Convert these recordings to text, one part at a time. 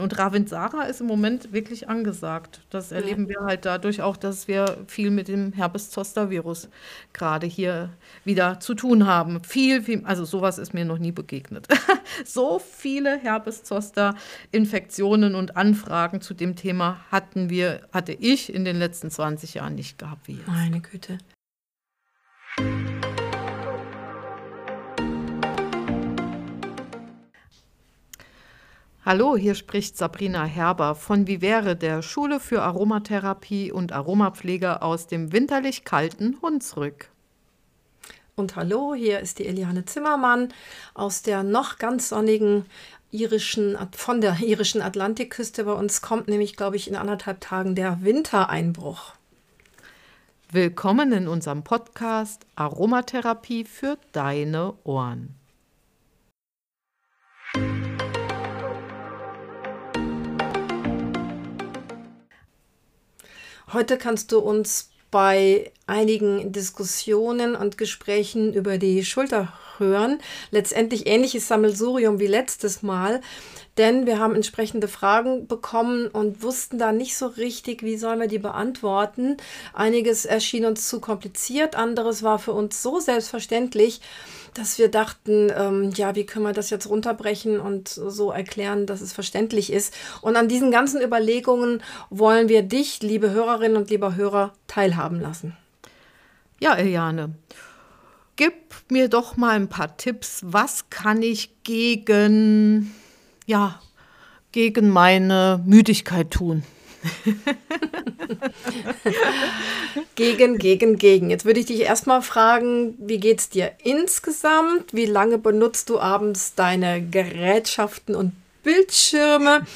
Und Ravensara ist im Moment wirklich angesagt. Das erleben ja. wir halt dadurch auch, dass wir viel mit dem Herpes-Zoster-Virus gerade hier wieder zu tun haben. Viel, viel, also sowas ist mir noch nie begegnet. so viele Herpes-Zoster-Infektionen und Anfragen zu dem Thema hatten wir, hatte ich in den letzten 20 Jahren nicht gehabt wie jetzt. Meine Güte. Hallo, hier spricht Sabrina Herber von Vivere, der Schule für Aromatherapie und Aromapflege aus dem winterlich kalten Hunsrück. Und hallo, hier ist die Eliane Zimmermann aus der noch ganz sonnigen irischen, von der irischen Atlantikküste. Bei uns kommt nämlich, glaube ich, in anderthalb Tagen der Wintereinbruch. Willkommen in unserem Podcast Aromatherapie für deine Ohren. Heute kannst du uns bei einigen Diskussionen und Gesprächen über die Schulter hören. Letztendlich ähnliches Sammelsurium wie letztes Mal, denn wir haben entsprechende Fragen bekommen und wussten da nicht so richtig, wie sollen wir die beantworten. Einiges erschien uns zu kompliziert, anderes war für uns so selbstverständlich, dass wir dachten, ähm, ja, wie können wir das jetzt runterbrechen und so erklären, dass es verständlich ist. Und an diesen ganzen Überlegungen wollen wir dich, liebe Hörerinnen und lieber Hörer, teilhaben lassen. Ja, Eliane, gib mir doch mal ein paar Tipps. Was kann ich gegen, ja, gegen meine Müdigkeit tun? gegen, gegen, gegen. Jetzt würde ich dich erstmal fragen, wie geht es dir insgesamt? Wie lange benutzt du abends deine Gerätschaften und Bildschirme?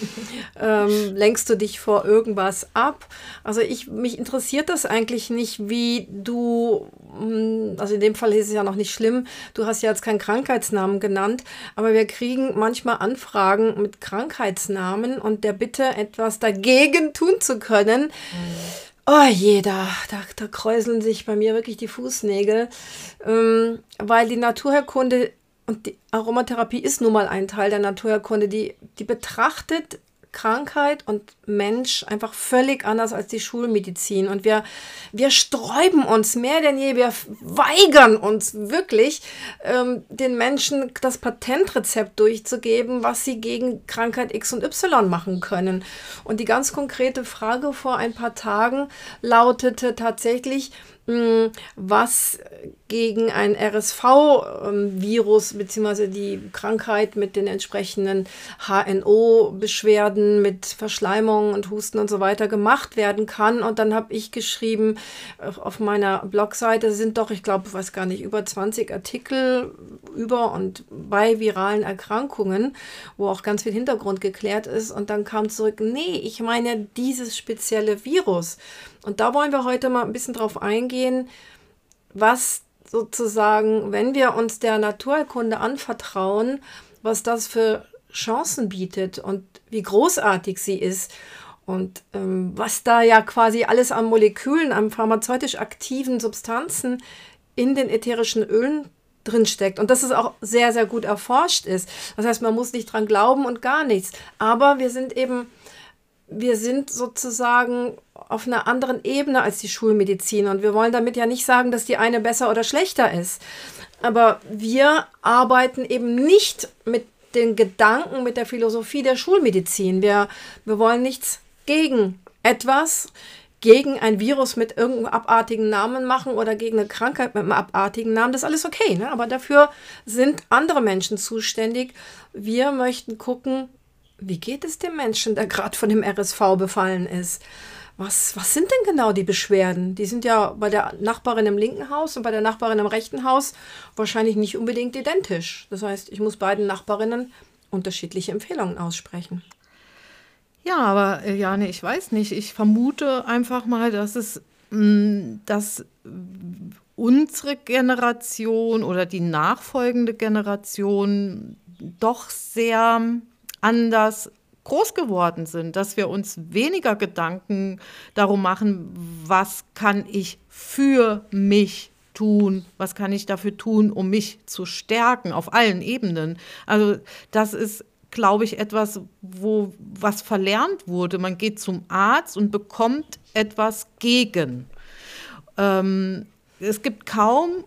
ähm, lenkst du dich vor irgendwas ab? Also ich, mich interessiert das eigentlich nicht, wie du, hm, also in dem Fall ist es ja noch nicht schlimm, du hast ja jetzt keinen Krankheitsnamen genannt, aber wir kriegen manchmal Anfragen mit Krankheitsnamen und der Bitte, etwas dagegen tun zu können. Mhm. Oh je, da, da, da kräuseln sich bei mir wirklich die Fußnägel, ähm, weil die Naturherkunde und die Aromatherapie ist nun mal ein Teil der Naturherkunde, die, die betrachtet Krankheit und Mensch einfach völlig anders als die Schulmedizin. Und wir, wir sträuben uns mehr denn je, wir weigern uns wirklich, ähm, den Menschen das Patentrezept durchzugeben, was sie gegen Krankheit X und Y machen können. Und die ganz konkrete Frage vor ein paar Tagen lautete tatsächlich, was gegen ein RSV-Virus bzw. die Krankheit mit den entsprechenden HNO-Beschwerden, mit Verschleimung und Husten und so weiter gemacht werden kann. Und dann habe ich geschrieben, auf meiner Blogseite sind doch, ich glaube, weiß gar nicht, über 20 Artikel über und bei viralen Erkrankungen, wo auch ganz viel Hintergrund geklärt ist. Und dann kam zurück, nee, ich meine dieses spezielle Virus. Und da wollen wir heute mal ein bisschen drauf eingehen, was sozusagen, wenn wir uns der Naturerkunde anvertrauen, was das für Chancen bietet und wie großartig sie ist. Und ähm, was da ja quasi alles an Molekülen, an pharmazeutisch aktiven Substanzen in den ätherischen Ölen drinsteckt und dass es auch sehr, sehr gut erforscht ist. Das heißt, man muss nicht dran glauben und gar nichts. Aber wir sind eben wir sind sozusagen auf einer anderen Ebene als die Schulmedizin. Und wir wollen damit ja nicht sagen, dass die eine besser oder schlechter ist. Aber wir arbeiten eben nicht mit den Gedanken, mit der Philosophie der Schulmedizin. Wir, wir wollen nichts gegen etwas, gegen ein Virus mit irgendeinem abartigen Namen machen oder gegen eine Krankheit mit einem abartigen Namen. Das ist alles okay. Ne? Aber dafür sind andere Menschen zuständig. Wir möchten gucken, wie geht es dem Menschen, der gerade von dem RSV befallen ist? Was, was sind denn genau die Beschwerden? Die sind ja bei der Nachbarin im linken Haus und bei der Nachbarin im rechten Haus wahrscheinlich nicht unbedingt identisch. Das heißt, ich muss beiden Nachbarinnen unterschiedliche Empfehlungen aussprechen. Ja, aber äh, Jane, ich weiß nicht. Ich vermute einfach mal, dass es, mm, dass unsere Generation oder die nachfolgende Generation doch sehr anders groß geworden sind, dass wir uns weniger Gedanken darum machen, was kann ich für mich tun, was kann ich dafür tun, um mich zu stärken auf allen Ebenen. Also das ist glaube ich, etwas, wo was verlernt wurde. Man geht zum Arzt und bekommt etwas gegen. Ähm, es gibt kaum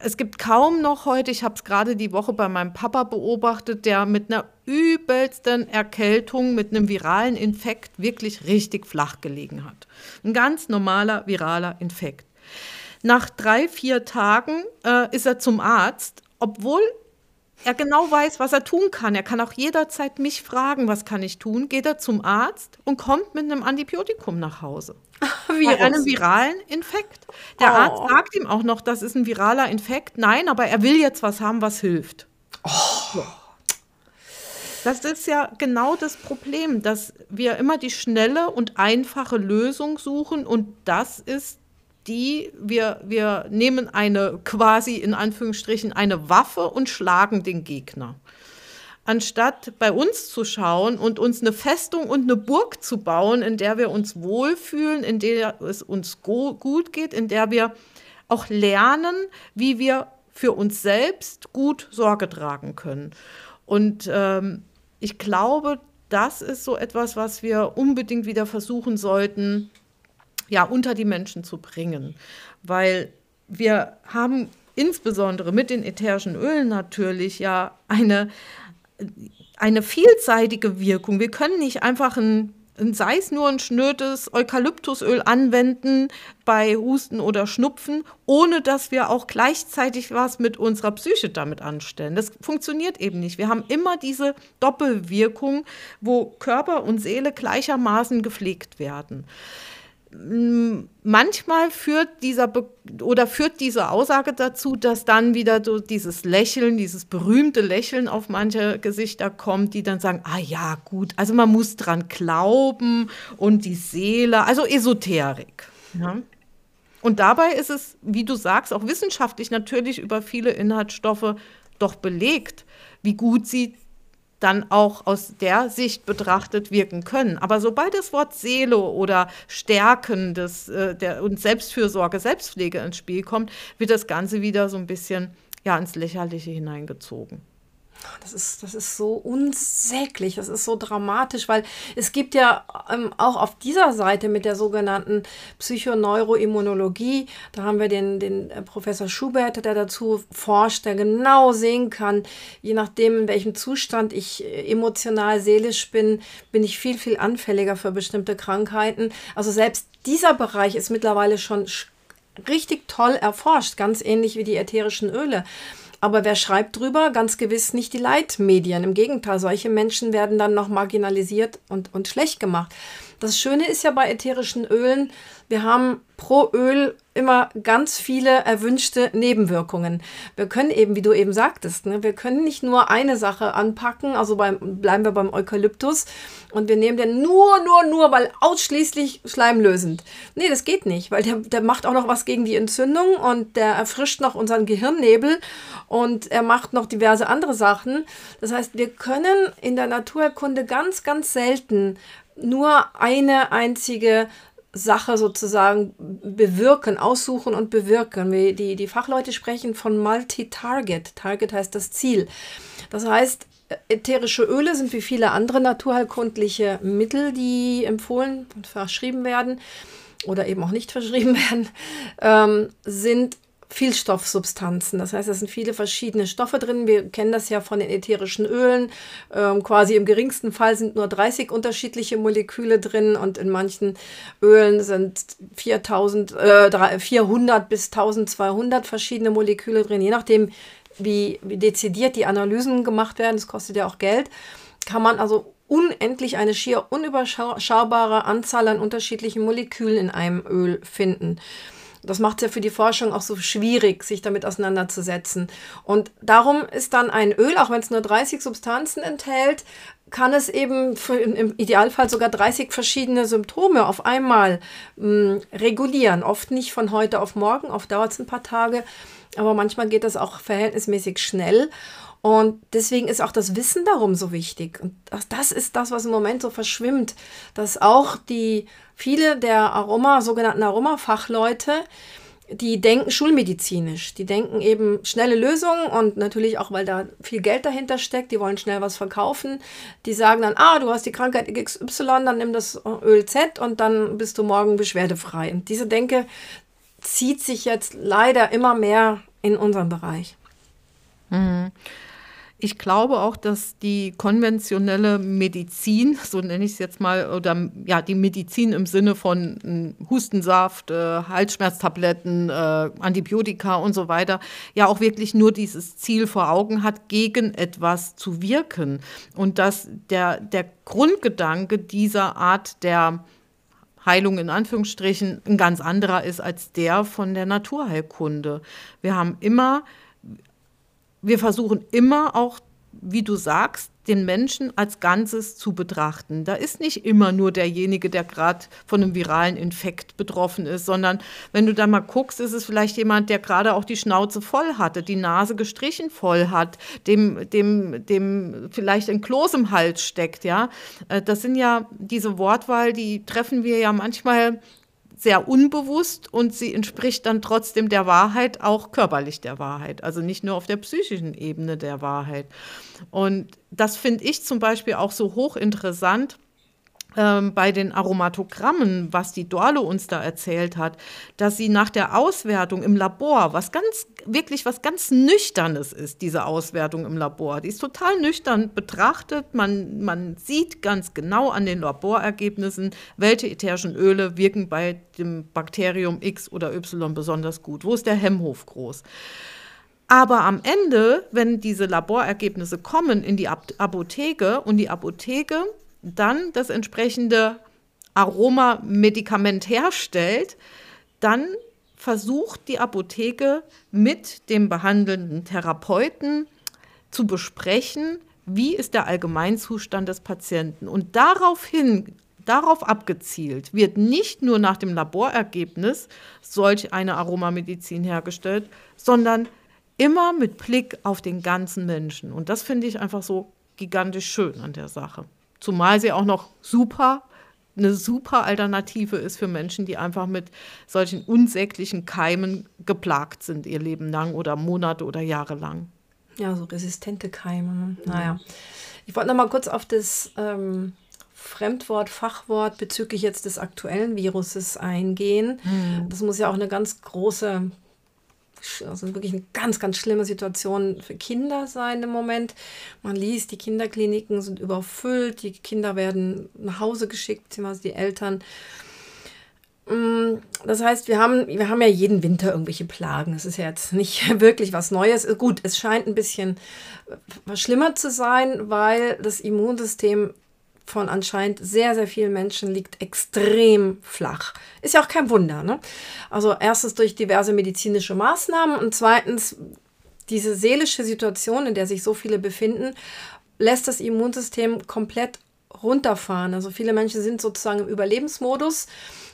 es gibt kaum noch heute, ich habe es gerade die Woche bei meinem Papa beobachtet, der mit einer übelsten Erkältung, mit einem viralen Infekt wirklich richtig flach gelegen hat. Ein ganz normaler viraler Infekt. Nach drei, vier Tagen äh, ist er zum Arzt, obwohl er genau weiß, was er tun kann. Er kann auch jederzeit mich fragen, was kann ich tun. Geht er zum Arzt und kommt mit einem Antibiotikum nach Hause. Bei einem viralen Infekt. Der oh. Arzt sagt ihm auch noch, das ist ein viraler Infekt. Nein, aber er will jetzt was haben, was hilft. Oh. Das ist ja genau das Problem, dass wir immer die schnelle und einfache Lösung suchen und das ist die, wir, wir nehmen eine quasi in Anführungsstrichen eine Waffe und schlagen den Gegner anstatt bei uns zu schauen und uns eine Festung und eine Burg zu bauen, in der wir uns wohlfühlen, in der es uns gut geht, in der wir auch lernen, wie wir für uns selbst gut Sorge tragen können. Und ähm, ich glaube, das ist so etwas, was wir unbedingt wieder versuchen sollten, ja, unter die Menschen zu bringen. Weil wir haben insbesondere mit den ätherischen Ölen natürlich ja eine, eine vielseitige Wirkung. Wir können nicht einfach ein, sei es nur ein schnödes Eukalyptusöl anwenden bei Husten oder Schnupfen, ohne dass wir auch gleichzeitig was mit unserer Psyche damit anstellen. Das funktioniert eben nicht. Wir haben immer diese Doppelwirkung, wo Körper und Seele gleichermaßen gepflegt werden manchmal führt dieser Be oder führt diese Aussage dazu, dass dann wieder so dieses Lächeln, dieses berühmte Lächeln auf manche Gesichter kommt, die dann sagen, ah ja, gut, also man muss dran glauben und die Seele, also Esoterik. Ja. Und dabei ist es, wie du sagst, auch wissenschaftlich natürlich über viele Inhaltsstoffe doch belegt, wie gut sie dann auch aus der Sicht betrachtet wirken können. Aber sobald das Wort Seele oder Stärken des, äh, der, und Selbstfürsorge, Selbstpflege ins Spiel kommt, wird das Ganze wieder so ein bisschen ja, ins Lächerliche hineingezogen. Das ist, das ist so unsäglich, das ist so dramatisch, weil es gibt ja ähm, auch auf dieser Seite mit der sogenannten Psychoneuroimmunologie, da haben wir den, den äh, Professor Schubert, der dazu forscht, der genau sehen kann, je nachdem, in welchem Zustand ich äh, emotional, seelisch bin, bin ich viel, viel anfälliger für bestimmte Krankheiten. Also selbst dieser Bereich ist mittlerweile schon richtig toll erforscht, ganz ähnlich wie die ätherischen Öle. Aber wer schreibt drüber? Ganz gewiss nicht die Leitmedien. Im Gegenteil, solche Menschen werden dann noch marginalisiert und, und schlecht gemacht. Das Schöne ist ja bei ätherischen Ölen, wir haben pro Öl immer ganz viele erwünschte Nebenwirkungen. Wir können eben, wie du eben sagtest, ne, wir können nicht nur eine Sache anpacken, also beim, bleiben wir beim Eukalyptus und wir nehmen den nur, nur, nur, weil ausschließlich schleimlösend. Nee, das geht nicht, weil der, der macht auch noch was gegen die Entzündung und der erfrischt noch unseren Gehirnnebel und er macht noch diverse andere Sachen. Das heißt, wir können in der Naturerkunde ganz, ganz selten nur eine einzige Sache sozusagen bewirken, aussuchen und bewirken. Die, die Fachleute sprechen von Multi-Target. Target heißt das Ziel. Das heißt, ätherische Öle sind wie viele andere naturheilkundliche Mittel, die empfohlen und verschrieben werden oder eben auch nicht verschrieben werden, ähm, sind Vielstoffsubstanzen. Das heißt, es sind viele verschiedene Stoffe drin. Wir kennen das ja von den ätherischen Ölen. Ähm, quasi im geringsten Fall sind nur 30 unterschiedliche Moleküle drin und in manchen Ölen sind 4000, äh, 400 bis 1200 verschiedene Moleküle drin. Je nachdem, wie, wie dezidiert die Analysen gemacht werden, das kostet ja auch Geld, kann man also unendlich eine schier unüberschaubare Anzahl an unterschiedlichen Molekülen in einem Öl finden. Das macht es ja für die Forschung auch so schwierig, sich damit auseinanderzusetzen. Und darum ist dann ein Öl, auch wenn es nur 30 Substanzen enthält, kann es eben im Idealfall sogar 30 verschiedene Symptome auf einmal mh, hm, regulieren. Oft nicht von heute auf morgen, oft dauert es ein paar Tage, aber manchmal geht das auch verhältnismäßig schnell. Und deswegen ist auch das Wissen darum so wichtig. Und das, ist das, was im Moment so verschwimmt, dass auch die viele der Aroma, sogenannten Aromafachleute, die denken schulmedizinisch. Die denken eben schnelle Lösungen und natürlich auch, weil da viel Geld dahinter steckt, die wollen schnell was verkaufen. Die sagen dann, ah, du hast die Krankheit XY, dann nimm das Öl Z und dann bist du morgen beschwerdefrei. Und diese Denke zieht sich jetzt leider immer mehr in unserem Bereich. Mhm. Ich glaube auch, dass die konventionelle Medizin, so nenne ich es jetzt mal, oder ja, die Medizin im Sinne von hm, Hustensaft, äh, Halsschmerztabletten, äh, Antibiotika und so weiter, ja auch wirklich nur dieses Ziel vor Augen hat, gegen etwas zu wirken. Und dass der, der Grundgedanke dieser Art der Heilung in Anführungsstrichen ein ganz anderer ist als der von der Naturheilkunde. Wir haben immer wir versuchen immer auch, wie du sagst, den Menschen als Ganzes zu betrachten. Da ist nicht immer nur derjenige, der gerade von einem viralen Infekt betroffen ist, sondern wenn du da mal guckst, ist es vielleicht jemand, der gerade auch die Schnauze voll hatte, die Nase gestrichen voll hat, dem, dem, dem vielleicht ein Kloß im Hals steckt, ja. Äh, das sind ja diese Wortwahl, die treffen wir ja manchmal sehr unbewusst und sie entspricht dann trotzdem der Wahrheit, auch körperlich der Wahrheit, also nicht nur auf der psychischen Ebene der Wahrheit. Und das finde ich zum Beispiel auch so hochinteressant ähm, bei den Aromatogrammen, was die Dorle uns da erzählt hat, dass sie nach der Auswertung im Labor, was ganz, wirklich was ganz Nüchternes ist, diese Auswertung im Labor, die ist total nüchtern betrachtet. Man, man sieht ganz genau an den Laborergebnissen, welche ätherischen Öle wirken bei dem Bakterium X oder Y besonders gut. Wo ist der Hemmhof groß? Aber am Ende, wenn diese Laborergebnisse kommen in die Apotheke und die Apotheke dann das entsprechende Aromamedikament herstellt, dann versucht die Apotheke mit dem behandelnden Therapeuten zu besprechen, wie ist der Allgemeinzustand des Patienten. Und daraufhin, darauf abgezielt, wird nicht nur nach dem Laborergebnis solch eine Aromamedizin hergestellt, sondern immer mit Blick auf den ganzen Menschen. Und das finde ich einfach so gigantisch schön an der Sache. Zumal sie auch noch super, eine super Alternative ist für Menschen, die einfach mit solchen unsäglichen Keimen geplagt sind, ihr Leben lang oder Monate oder Jahre lang. Ja, so resistente Keime. Ne? Naja. Ich wollte noch mal kurz auf das ähm, Fremdwort, Fachwort bezüglich jetzt des aktuellen Viruses eingehen. Mhm. Das muss ja auch eine ganz große also wirklich eine ganz, ganz schlimme Situation für Kinder sein im Moment. Man liest, die Kinderkliniken sind überfüllt, die Kinder werden nach Hause geschickt, beziehungsweise die Eltern. Mm, das heißt, wir haben, wir haben ja jeden Winter irgendwelche Plagen. Das ist ja jetzt nicht wirklich was Neues. Gut, es scheint ein bisschen was schlimmer zu sein, weil das Immunsystem von anscheinend sehr, sehr vielen Menschen liegt extrem flach. Ist ja auch kein Wunder. Ne? Also erstens durch diverse medizinische Maßnahmen und zweitens diese seelische Situation, in der sich so viele befinden, lässt das Immunsystem komplett runterfahren. Also viele Menschen sind sozusagen im Überlebensmodus.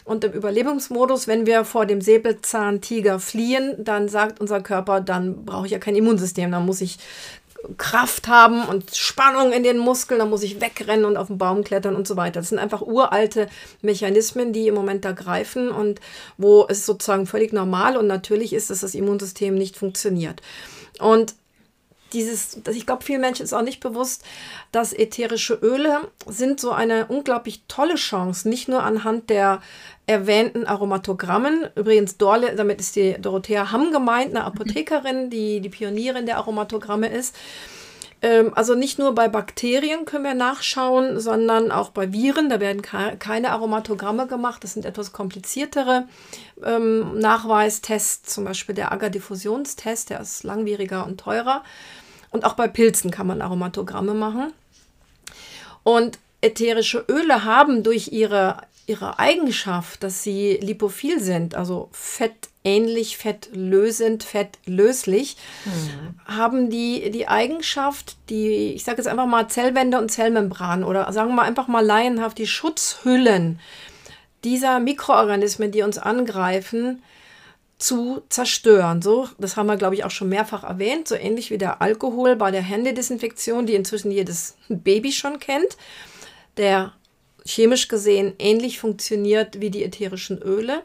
Und im Überlebensmodus, wenn wir vor dem Säbelzahntiger fliehen, dann sagt unser Körper, dann brauche ich ja kein Immunsystem, dann muss ich Kraft haben und Spannung in den Muskeln, dann muss ich wegrennen und auf den Baum klettern und so weiter. Das sind einfach uralte Mechanismen, die im Moment da greifen und wo es sozusagen völlig normal und natürlich ist, dass das Immunsystem nicht funktioniert. Und dieses, ich glaube, vielen Menschen ist auch nicht bewusst, dass ätherische Öle sind so eine unglaublich tolle Chance, nicht nur anhand der erwähnten Aromatogrammen. Übrigens, Dorle, damit ist die Dorothea Hamm gemeint, eine Apothekerin, die die Pionierin der Aromatogramme ist. Ähm, also nicht nur bei Bakterien können wir nachschauen, sondern auch bei Viren. Da werden keine Aromatogramme gemacht. Das sind etwas kompliziertere ähm, Nachweistests, zum Beispiel der Agar-Diffusionstest, der ist langwieriger und teurer. Und auch bei Pilzen kann man Aromatogramme machen. Und ätherische Öle haben durch ihre, ihre Eigenschaft, dass sie lipophil sind, also fettähnlich, fettlösend, fettlöslich, mhm. haben die die Eigenschaft, die, ich sage jetzt einfach mal Zellwände und Zellmembran oder sagen wir einfach mal laienhaft die Schutzhüllen dieser Mikroorganismen, die uns angreifen, zu zerstören. So, das haben wir, glaube ich, auch schon mehrfach erwähnt, so ähnlich wie der Alkohol bei der Händedesinfektion, die inzwischen jedes Baby schon kennt, der chemisch gesehen ähnlich funktioniert wie die ätherischen Öle,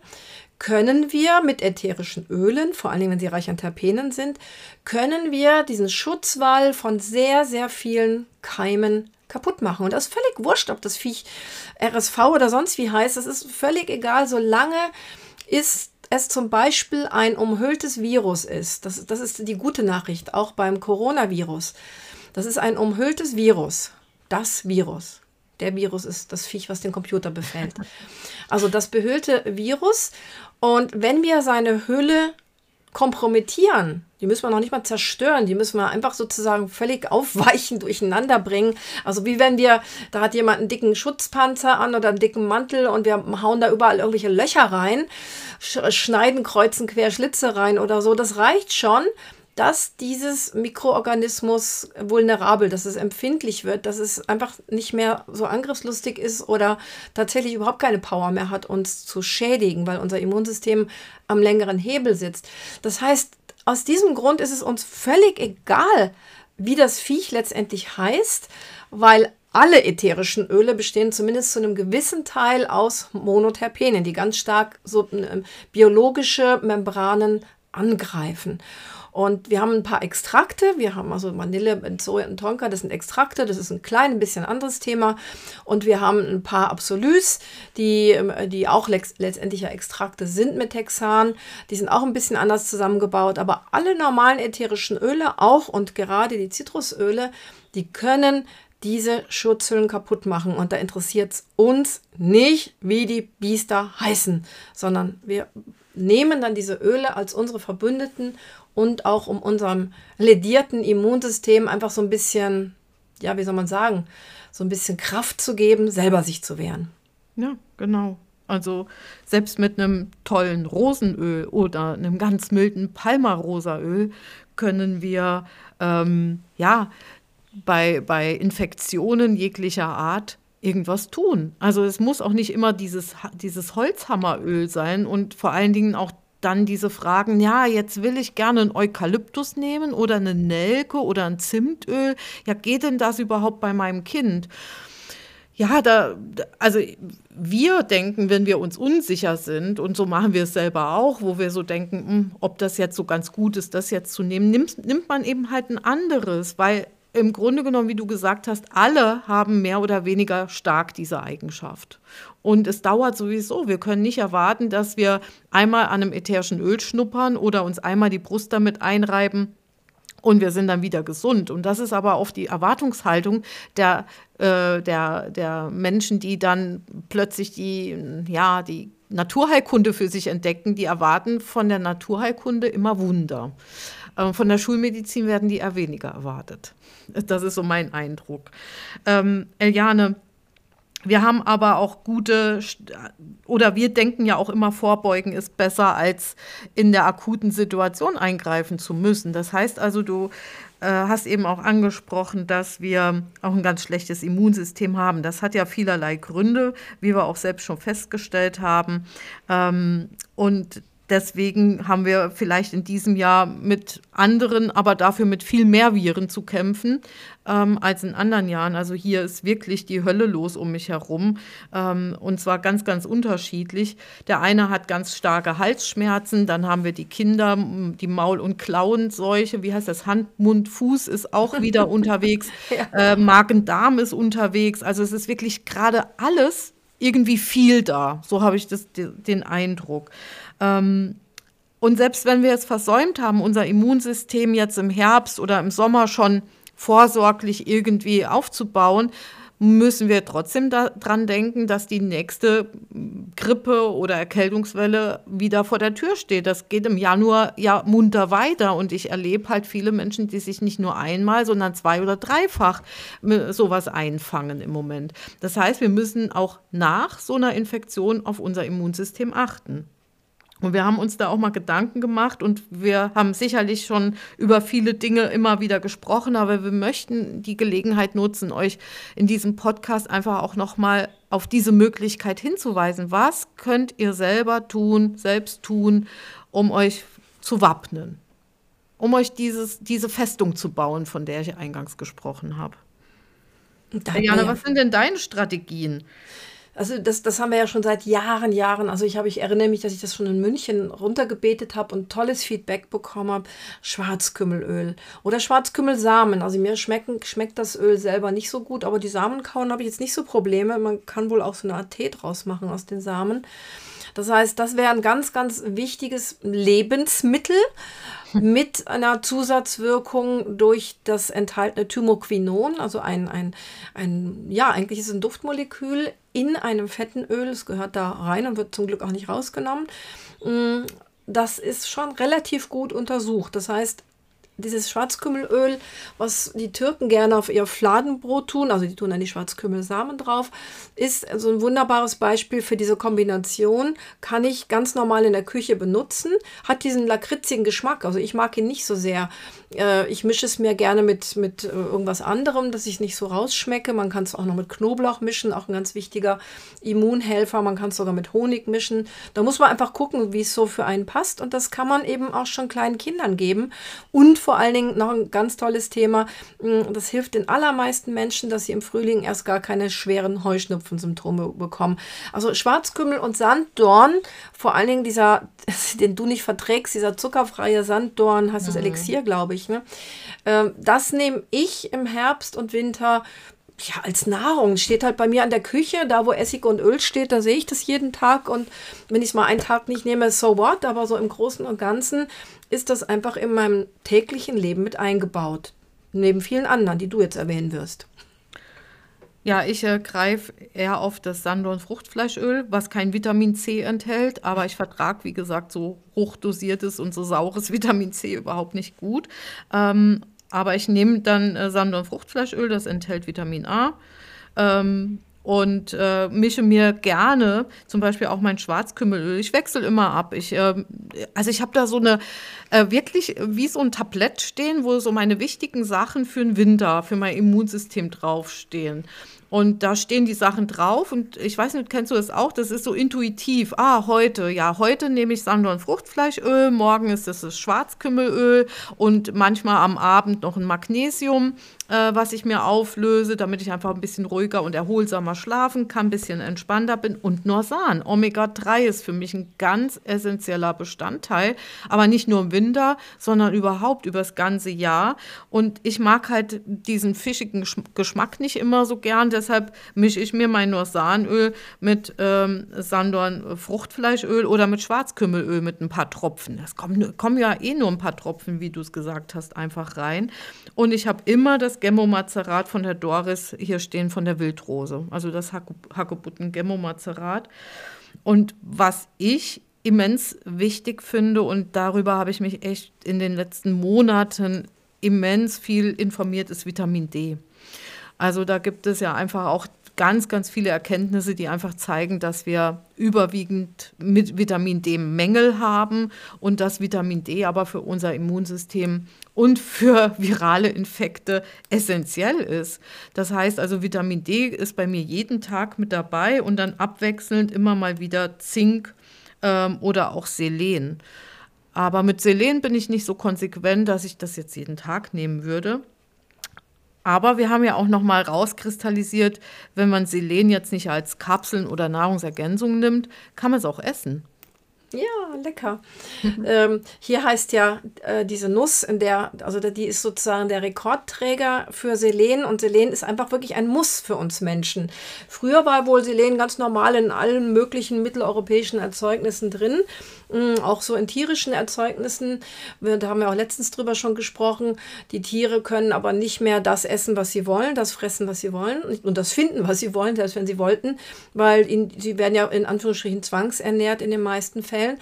können wir mit ätherischen Ölen, vor allem wenn sie reich an Terpenen sind, können wir diesen Schutzwall von sehr, sehr vielen Keimen kaputt machen. Und das ist völlig wurscht, ob das Viech RSV oder sonst wie heißt. Das ist völlig egal, solange ist es zum Beispiel ein umhülltes Virus ist. Das, das ist die gute Nachricht, auch beim Coronavirus. Das ist ein umhülltes Virus. Das Virus. Der Virus ist das Viech, was den Computer befällt. Also das behüllte Virus. Und wenn wir seine Hülle kompromittieren, die müssen wir noch nicht mal zerstören, die müssen wir einfach sozusagen völlig aufweichen, durcheinander bringen. Also wie wenn wir, da hat jemand einen dicken Schutzpanzer an oder einen dicken Mantel und wir hauen da überall irgendwelche Löcher rein, schneiden, kreuzen quer Schlitze rein oder so. Das reicht schon, dass dieses Mikroorganismus vulnerabel, dass es empfindlich wird, dass es einfach nicht mehr so angriffslustig ist oder tatsächlich überhaupt keine Power mehr hat, uns zu schädigen, weil unser Immunsystem am längeren Hebel sitzt. Das heißt, aus diesem Grund ist es uns völlig egal, wie das Viech letztendlich heißt, weil alle ätherischen Öle bestehen zumindest zu einem gewissen Teil aus Monoterpenen, die ganz stark so äh, biologische Membranen angreifen. Und wir haben ein paar Extrakte. Wir haben also Vanille, Benzoe und Tonka, das sind Extrakte. Das ist ein klein bisschen anderes Thema. Und wir haben ein paar Absolus, die, ähm, die auch letztendlich ja Extrakte sind mit Texan. Die sind auch ein bisschen anders zusammengebaut. Aber alle normalen ätherischen Öle auch und gerade die Zitrusöle, die können diese Schutzhüllen kaputt machen. Und da interessiert es uns nicht, wie die Biester heißen, sondern wir nehmen dann diese Öle als unsere Verbündeten und auch um unserem ledierten Immunsystem einfach so ein bisschen, ja, wie soll man sagen, so ein bisschen Kraft zu geben, selber sich zu wehren. Ja, genau. Also selbst mit einem tollen Rosenöl oder einem ganz milden Palmarosaöl können wir ähm, ja bei, bei Infektionen jeglicher Art irgendwas tun. Also es muss auch nicht immer dieses, dieses Holzhammeröl sein und vor allen Dingen auch dann diese Fragen, ja, jetzt will ich gerne einen Eukalyptus nehmen oder eine Nelke oder ein Zimtöl. Ja, geht denn das überhaupt bei meinem Kind? Ja, da, also wir denken, wenn wir uns unsicher sind, und so machen wir es selber auch, wo wir so denken, mh, hm, ob das jetzt so ganz gut ist, das jetzt zu nehmen, nimmt, nimmt man eben halt ein anderes, weil im Grunde genommen, wie du gesagt hast, alle haben mehr oder weniger stark diese Eigenschaft. Und es dauert sowieso. Wir können nicht erwarten, dass wir einmal an einem ätherischen Öl schnuppern oder uns einmal die Brust damit einreiben und wir sind dann wieder gesund. Und das ist aber oft die Erwartungshaltung der, äh, der, der Menschen, die dann plötzlich die, ja, die Naturheilkunde für sich entdecken, die erwarten von der Naturheilkunde immer Wunder. Äh, von der Schulmedizin werden die eher weniger erwartet. Das ist so mein Eindruck. Ähm, Eliane, wir haben aber auch gute, oder wir denken ja auch immer, vorbeugen ist besser, als in der akuten Situation eingreifen zu müssen. Das heißt also, du äh, hast eben auch angesprochen, dass wir auch ein ganz schlechtes Immunsystem haben. Das hat ja vielerlei Gründe, wie wir auch selbst schon festgestellt haben. Ähm, und Deswegen haben wir vielleicht in diesem Jahr mit anderen, aber dafür mit viel mehr Viren zu kämpfen ähm, als in anderen Jahren. Also hier ist wirklich die Hölle los um mich herum ähm, und zwar ganz, ganz unterschiedlich. Der eine hat ganz starke Halsschmerzen, dann haben wir die Kinder, die Maul- und Klauenseuche, wie heißt das? Hand, Mund, Fuß ist auch wieder unterwegs, ja. äh, Magen-Darm ist unterwegs. Also es ist wirklich gerade alles irgendwie viel da. So habe ich das, den Eindruck. Ähm, und selbst wenn wir es versäumt haben, unser Immunsystem jetzt im Herbst oder im Sommer schon vorsorglich irgendwie aufzubauen, müssen wir trotzdem daran denken, dass die nächste Grippe oder Erkältungswelle wieder vor der Tür steht. Das geht im Januar ja munter weiter und ich erlebe halt viele Menschen, die sich nicht nur einmal, sondern zwei oder dreifach sowas einfangen im Moment. Das heißt, wir müssen auch nach so einer Infektion auf unser Immunsystem achten. Und wir haben uns da auch mal Gedanken gemacht und wir haben sicherlich schon über viele Dinge immer wieder gesprochen, aber wir möchten die Gelegenheit nutzen, euch in diesem Podcast einfach auch noch mal auf diese Möglichkeit hinzuweisen. Was könnt ihr selber tun, selbst tun, um euch zu wappnen? Um euch dieses, diese Festung zu bauen, von der ich eingangs gesprochen habe. Diana, was sind denn deine Strategien? Also das, das haben wir ja schon seit Jahren, Jahren. Also ich habe, ich erinnere mich, dass ich das schon in München runtergebetet habe und tolles Feedback bekommen habe. Schwarzkümmelöl oder Schwarzkümmelsamen. Also mir schmecken, schmeckt das Öl selber nicht so gut, aber die Samen kauen habe ich jetzt nicht so Probleme. Man kann wohl auch so eine Art Tee draus machen aus den Samen. Das heißt, das wäre ein ganz, ganz wichtiges Lebensmittel mit einer Zusatzwirkung durch das enthaltene Thymoquinon, also ein, ein, ein, ja, eigentlich ist es ein Duftmolekül in einem fetten Öl. Es gehört da rein und wird zum Glück auch nicht rausgenommen. Mm, das ist schon relativ gut untersucht. Das heißt, dieses Schwarzkümmelöl, was die Türken gerne auf ihr Fladenbrot tun, also die tun dann die Schwarzkümmelsamen drauf, ist also ein wunderbares Beispiel für diese Kombination. Kann ich ganz normal in der Küche benutzen, hat diesen lakritzigen Geschmack. Also ich mag ihn nicht so sehr. Äh, ich mische es mir gerne mit, mit äh, irgendwas anderem, dass ich nicht so rausschmecke. Man kann es auch noch mit Knoblauch mischen, auch ein ganz wichtiger Immunhelfer. Man kann es sogar mit Honig mischen. Da muss man einfach gucken, wie es so für einen passt. Und das kann man eben auch schon kleinen Kindern geben. Und vor allen Dingen noch ein ganz tolles Thema. Mm, das hilft den allermeisten Menschen, dass sie im Frühling erst gar keine schweren Heuschnupfensymptome bekommen. Also Schwarzkümmel und Sanddorn, vor allen Dingen dieser, den du nicht verträgst, dieser zuckerfreie Sanddorn, heißt das mhm. Elixier, glaube ich. Ne? Ähm, das nehme ich im Herbst und Winter ja, als Nahrung. Steht halt bei mir an der Küche, da wo Essig und Öl steht, da sehe ich das jeden Tag. Und wenn ich es mal einen Tag nicht nehme, so what? Aber so im Großen und Ganzen ist das einfach in meinem täglichen Leben mit eingebaut. Neben vielen anderen, die du jetzt erwähnen wirst. Ja, ich äh, greife eher auf das Sandorn Fruchtfleischöl, was kein Vitamin C enthält, aber ich vertrage, wie gesagt, so hochdosiertes und so saures Vitamin C überhaupt nicht gut. Ähm, aber ich nehme dann äh, Sandorn Fruchtfleischöl, das enthält Vitamin A. Ähm, und äh, mische mir gerne zum Beispiel auch mein Schwarzkümmelöl. Ich wechsle immer ab. Ich, äh, also ich habe da so eine äh, wirklich wie so ein Tablett stehen, wo so meine wichtigen Sachen für den Winter, für mein Immunsystem draufstehen. Und da stehen die Sachen drauf und ich weiß nicht, kennst du das auch? Das ist so intuitiv. Ah, heute, ja, heute nehme ich Sandorn Fruchtfleischöl, morgen ist es das Schwarzkümmelöl und manchmal am Abend noch ein Magnesium äh, was ich mir auflöse, damit ich einfach ein bisschen ruhiger und erholsamer schlafen kann, ein bisschen entspannter bin. Und Norsan, Omega-3 ist für mich ein ganz essentieller Bestandteil, aber nicht nur im Winter, sondern überhaupt über das ganze Jahr. Und ich mag halt diesen fischigen Geschmack nicht immer so gern, deshalb mische ich mir mein Norsanöl mit ähm, Sandorn Fruchtfleischöl oder mit Schwarzkümmelöl mit ein paar Tropfen. Das kommen, kommen ja eh nur ein paar Tropfen, wie du es gesagt hast, einfach rein. Und ich habe immer das Gemmo-Mazerat von der Doris hier stehen von der Wildrose. Also das Hagebutten-Gemmo-Mazerat. Und was ich immens wichtig finde, und darüber habe ich mich echt in den letzten Monaten immens viel informiert, ist Vitamin D. Also da gibt es ja einfach auch ganz, ganz viele Erkenntnisse, die einfach zeigen, dass wir überwiegend mit Vitamin D Mängel haben und dass Vitamin D aber für unser Immunsystem und für virale Infekte essentiell ist. Das heißt also, Vitamin D ist bei mir jeden Tag mit dabei und dann abwechselnd immer mal wieder Zink ähm, oder auch Selen. Aber mit Selen bin ich nicht so konsequent, dass ich das jetzt jeden Tag nehmen würde. Aber wir haben ja auch noch mal rauskristallisiert, wenn man Selen jetzt nicht als Kapseln oder Nahrungsergänzung nimmt, kann man es auch essen. Ja, lecker. ähm, hier heißt ja äh, diese Nuss, in der, also die ist sozusagen der Rekordträger für Selen und Selen ist einfach wirklich ein Muss für uns Menschen. Früher war wohl Selen ganz normal in allen möglichen mitteleuropäischen Erzeugnissen drin, mh, auch so in tierischen Erzeugnissen. Da haben wir auch letztens drüber schon gesprochen. Die Tiere können aber nicht mehr das essen, was sie wollen, das fressen, was sie wollen und das finden, was sie wollen, selbst wenn sie wollten, weil ihnen, sie werden ja in Anführungsstrichen zwangsernährt in den meisten Fällen. Fällen.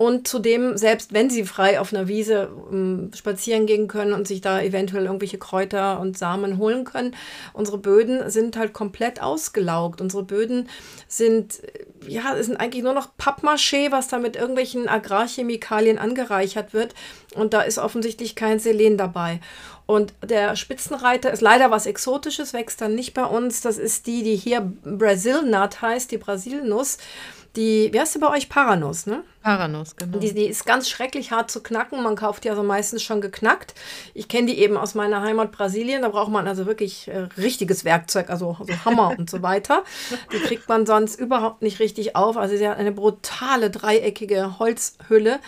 Und zudem, selbst wenn sie frei auf einer Wiese um, spazieren gehen können und sich da eventuell irgendwelche Kräuter und Samen holen können, unsere Böden sind halt komplett ausgelaugt. Unsere Böden sind, ja, sind eigentlich nur noch Pappmaché, was da mit irgendwelchen Agrarchemikalien angereichert wird. Und da ist offensichtlich kein Selen dabei. Und der Spitzenreiter ist leider was Exotisches, wächst dann nicht bei uns. Das ist die, die hier Brazil Nut heißt, die Brasilnuss die, wie heißt sie bei euch? Paranuss, ne? Paranuss, genau. Die, die ist ganz schrecklich hart zu knacken. Man kauft die also meistens schon geknackt. Ich kenne die eben aus meiner Heimat Brasilien. Da braucht man also wirklich äh, richtiges Werkzeug, also, also Hammer und so weiter. Die kriegt man sonst überhaupt nicht richtig auf. Also sie hat eine brutale dreieckige Holzhülle.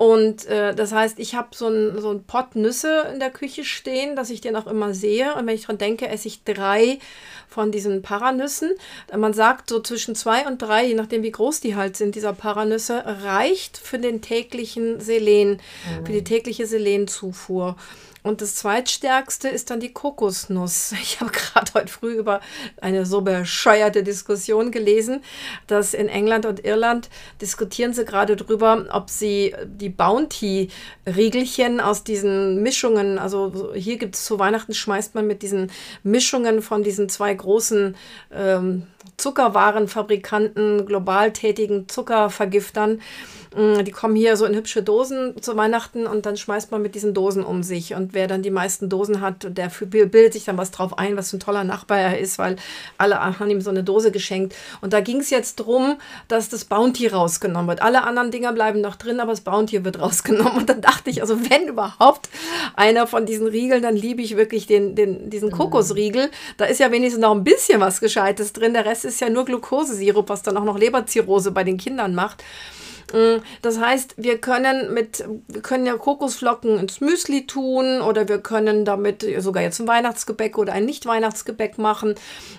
Und äh, das heißt, ich habe so einen so Pott Nüsse in der Küche stehen, dass ich den auch immer sehe. Und wenn ich dran denke, esse ich drei von diesen Paranüssen. Man sagt so zwischen zwei und drei, je nachdem wie groß die halt sind, dieser Paranüsse, reicht für den täglichen Selen, mhm. für die tägliche Selenzufuhr. Und das zweitstärkste ist dann die Kokosnuss. Ich habe gerade heute früh über eine so bescheuerte Diskussion gelesen, dass in England und Irland diskutieren sie gerade drüber, ob sie die Bounty-Riegelchen aus diesen Mischungen, also hier gibt es zu Weihnachten, schmeißt man mit diesen Mischungen von diesen zwei großen ähm, Zuckerwarenfabrikanten, global tätigen Zuckervergiftern, Mm, die kommen hier so in hübsche Dosen zu Weihnachten und dann schmeißt man mit diesen Dosen um sich. Und wer dann die meisten Dosen hat, der bildet sich dann was drauf ein, was für ein toller Nachbar er ist, weil alle haben ihm so eine Dose geschenkt. Und da ging es jetzt darum, dass das Bounty rausgenommen wird. Alle anderen Dinger bleiben noch drin, aber das Bounty wird rausgenommen. Und dann dachte ich, also wenn überhaupt einer von diesen Riegeln, dann liebe ich wirklich den, den, diesen mhm. Kokosriegel. Da ist ja wenigstens noch ein bisschen was Gescheites drin. Der Rest ist ja nur Glukosesirup, was dann auch noch Leberzirrhose bei den Kindern macht. Mm, das heißt, wir können mit, wir können ja Kokosflocken ins Müsli tun oder wir können damit sogar jetzt ein Weihnachtsgebäck oder ein Nicht-Weihnachtsgebäck machen.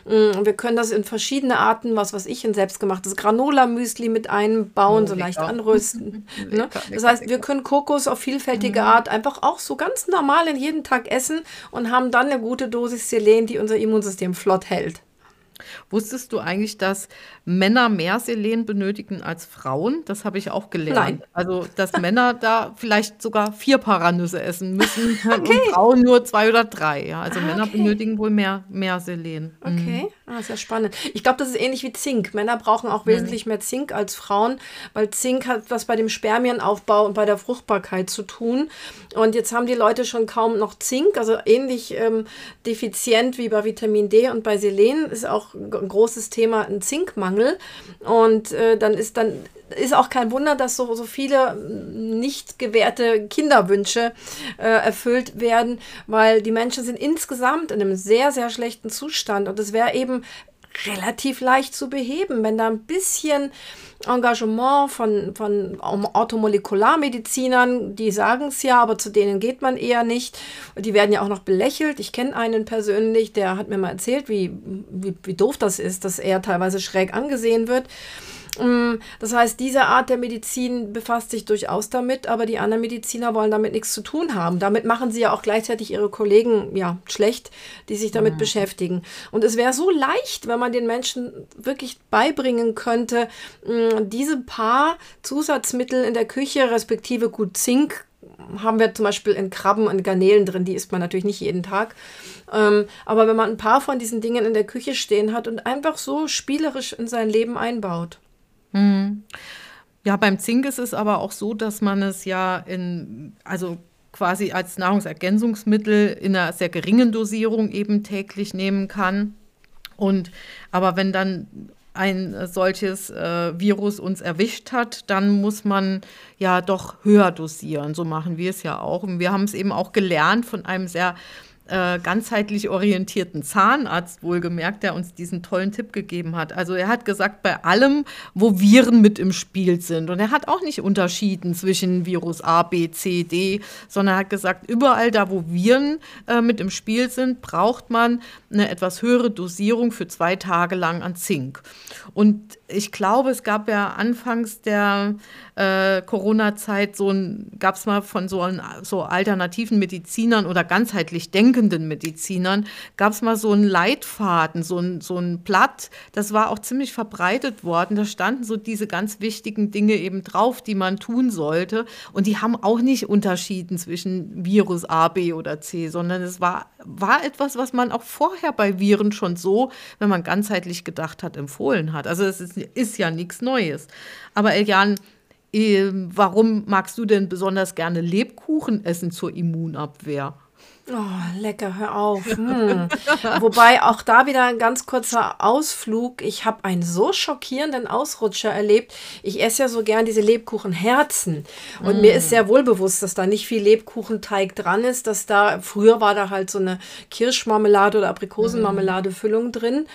Mm, wir können das in verschiedene Arten, was weiß ich, in selbstgemachtes Granola-Müsli mit einbauen, oh, so leicht anrösten. ne? Das heißt, wir können Kokos auf vielfältige mhm. Art einfach auch so ganz normal in jeden Tag essen und haben dann eine gute Dosis Selen, die unser Immunsystem flott hält. Wusstest du eigentlich, dass Männer mehr Selen benötigen als Frauen? Das habe ich auch gelernt. Nein. Also, dass Männer da vielleicht sogar vier Paranüsse essen müssen okay. und Frauen nur zwei oder drei. Ja, also ah, Männer okay. benötigen wohl mehr, mehr Selen. Okay, mhm. Ah, sehr spannend. Ich glaube, das ist ähnlich wie Zink. Männer brauchen auch mhm. wesentlich mehr Zink als Frauen, weil Zink hat was bei dem Spermienaufbau und bei der Fruchtbarkeit zu tun. Und jetzt haben die Leute schon kaum noch Zink, also ähnlich ähm, defizient wie bei Vitamin D und bei Selen ist auch ein großes Thema ein Zinkmangel. Und äh, dann ist dann ist auch kein Wunder, dass so, so viele nicht gewährte Kinderwünsche äh, erfüllt werden, weil die Menschen sind insgesamt in einem sehr, sehr schlechten Zustand. Und es wäre eben relativ leicht zu beheben, wenn da ein bisschen Engagement von, von Automolekularmedizinern, die sagen es ja, aber zu denen geht man eher nicht. Die werden ja auch noch belächelt. Ich kenne einen persönlich, der hat mir mal erzählt, wie, wie, wie doof das ist, dass er teilweise schräg angesehen wird. Mm, das heißt, diese Art der Medizin befasst sich durchaus damit, aber die anderen Mediziner wollen damit nichts zu tun haben. Damit machen sie ja auch gleichzeitig ihre Kollegen ja schlecht, die sich damit mhm. beschäftigen. Und es wäre so leicht, wenn man den Menschen wirklich beibringen könnte, mm, diese paar Zusatzmittel in der Küche, respektive gut Zink, haben wir zum Beispiel in Krabben und Garnelen drin, die isst man natürlich nicht jeden Tag. Ähm, aber wenn man ein paar von diesen Dingen in der Küche stehen hat und einfach so spielerisch in sein Leben einbaut. Mhm. Ja, beim Zink ist es aber auch so, dass man es ja in, also quasi als Nahrungsergänzungsmittel in einer sehr geringen Dosierung eben täglich nehmen kann. Und aber wenn dann ein solches äh, Virus uns erwischt hat, dann muss man ja doch höher dosieren. So machen wir es ja auch. Und wir haben es eben auch gelernt von einem sehr äh, ganzheitlich orientierten Zahnarzt wohlgemerkt, der uns diesen tollen Tipp gegeben hat. Also er hat gesagt, bei allem, wo Viren mit im Spiel sind. Und er hat auch nicht unterschieden zwischen Virus A, B, C, D, sondern er hat gesagt, überall da, wo Viren äh, mit im Spiel sind, braucht man eine etwas höhere Dosierung für zwei Tage lang an Zink. Und ich glaube, es gab ja anfangs der äh, Corona-Zeit so ein, gab es mal von so, ein, so alternativen Medizinern oder ganzheitlich denkenden Medizinern, gab es mal so einen Leitfaden, so ein, so ein Blatt, das war auch ziemlich verbreitet worden. Da standen so diese ganz wichtigen Dinge eben drauf, die man tun sollte. Und die haben auch nicht unterschieden zwischen Virus A, B oder C, sondern es war, war etwas, was man auch vorher bei Viren schon so, wenn man ganzheitlich gedacht hat, empfohlen hat. Also es ist, ist ja nichts Neues. Aber Elian, äh, warum magst du denn besonders gerne Lebkuchen essen zur Immunabwehr? Oh, lecker, hör auf. Hm. Wobei auch da wieder ein ganz kurzer Ausflug. Ich habe einen so schockierenden Ausrutscher erlebt. Ich esse ja so gern diese Lebkuchenherzen. Und mm. mir ist sehr wohl bewusst, dass da nicht viel Lebkuchenteig dran ist, dass da, früher war da halt so eine Kirschmarmelade oder Aprikosenmarmelade-Füllung drin.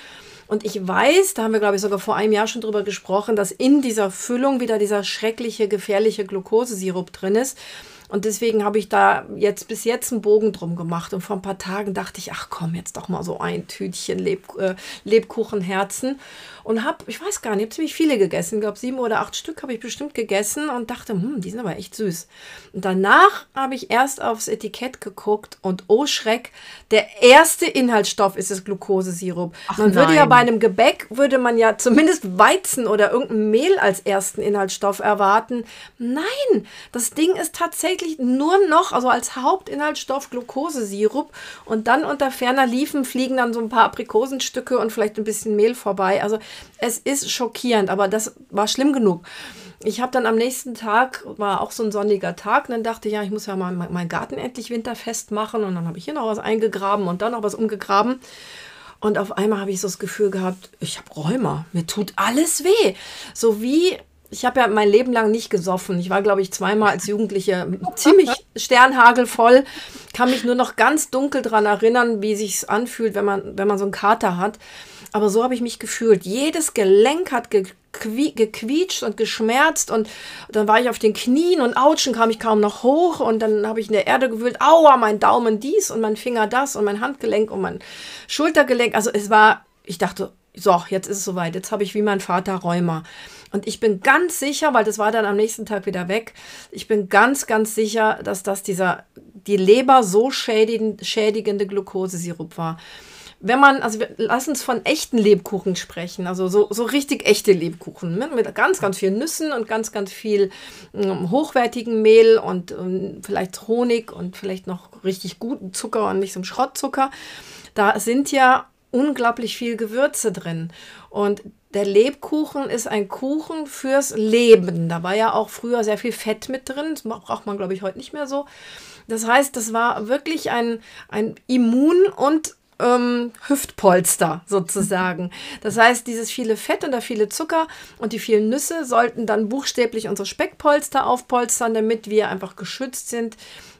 Und ich weiß, da haben wir, glaube ich, sogar vor einem Jahr schon drüber gesprochen, dass in dieser Füllung wieder dieser schreckliche, gefährliche Glukosesirup drin ist. Und deswegen habe ich da jetzt bis jetzt einen Bogen drum gemacht. Und vor ein paar Tagen dachte ich, ach komm, jetzt doch mal so ein Tütchen Leb, äh, Lebkuchenherzen und habe, ich weiß gar nicht, habe ziemlich viele gegessen. Ich glaube, sieben oder acht Stück habe ich bestimmt gegessen und dachte, hm, die sind aber echt süß. Und danach habe ich erst aufs Etikett geguckt und oh Schreck, der erste Inhaltsstoff ist das Glukosesirup. Ach, man würde nein. ja bei einem Gebäck, würde man ja zumindest Weizen oder irgendein Mehl als ersten Inhaltsstoff erwarten. Nein, das Ding ist tatsächlich nur noch, also als Hauptinhaltsstoff Glukosesirup und dann unter ferner Liefen fliegen dann so ein paar Aprikosenstücke und vielleicht ein bisschen Mehl vorbei. Also es ist schockierend, aber das war schlimm genug. Ich habe dann am nächsten Tag, war auch so ein sonniger Tag, und dann dachte ich, ja, ich muss ja mal meinen Garten endlich winterfest machen. Und dann habe ich hier noch was eingegraben und dann noch was umgegraben. Und auf einmal habe ich so das Gefühl gehabt, ich habe Rheuma, mir tut alles weh. So wie, ich habe ja mein Leben lang nicht gesoffen. Ich war, glaube ich, zweimal als Jugendliche ziemlich sternhagelvoll, kann mich nur noch ganz dunkel daran erinnern, wie sich anfühlt, wenn man, wenn man so einen Kater hat. Aber so habe ich mich gefühlt. Jedes Gelenk hat gequie gequietscht und geschmerzt und dann war ich auf den Knien und ouchen kam ich kaum noch hoch und dann habe ich in der Erde gewühlt, aua, mein Daumen dies und mein Finger das und mein Handgelenk und mein Schultergelenk. Also es war, ich dachte, so, jetzt ist es soweit, jetzt habe ich wie mein Vater Rheuma. Und ich bin ganz sicher, weil das war dann am nächsten Tag wieder weg, ich bin ganz, ganz sicher, dass das dieser, die Leber so schädigende Glukosesirup war wenn man, also lass uns von echten Lebkuchen sprechen, also so, so richtig echte Lebkuchen ne? mit ganz, ganz viel Nüssen und ganz, ganz viel ähm, hochwertigen Mehl und ähm, vielleicht Honig und vielleicht noch richtig guten Zucker und nicht so Schrottzucker. Da sind ja unglaublich viel Gewürze drin. Und der Lebkuchen ist ein Kuchen fürs Leben. Da war ja auch früher sehr viel Fett mit drin. Das braucht man, glaube ich, heute nicht mehr so. Das heißt, das war wirklich ein, ein Immun- und ähm, Hüftpolster sozusagen. Das heißt, dieses viele Fett und der viele Zucker und die vielen Nüsse sollten dann buchstäblich unsere Speckpolster aufpolstern, damit wir einfach geschützt sind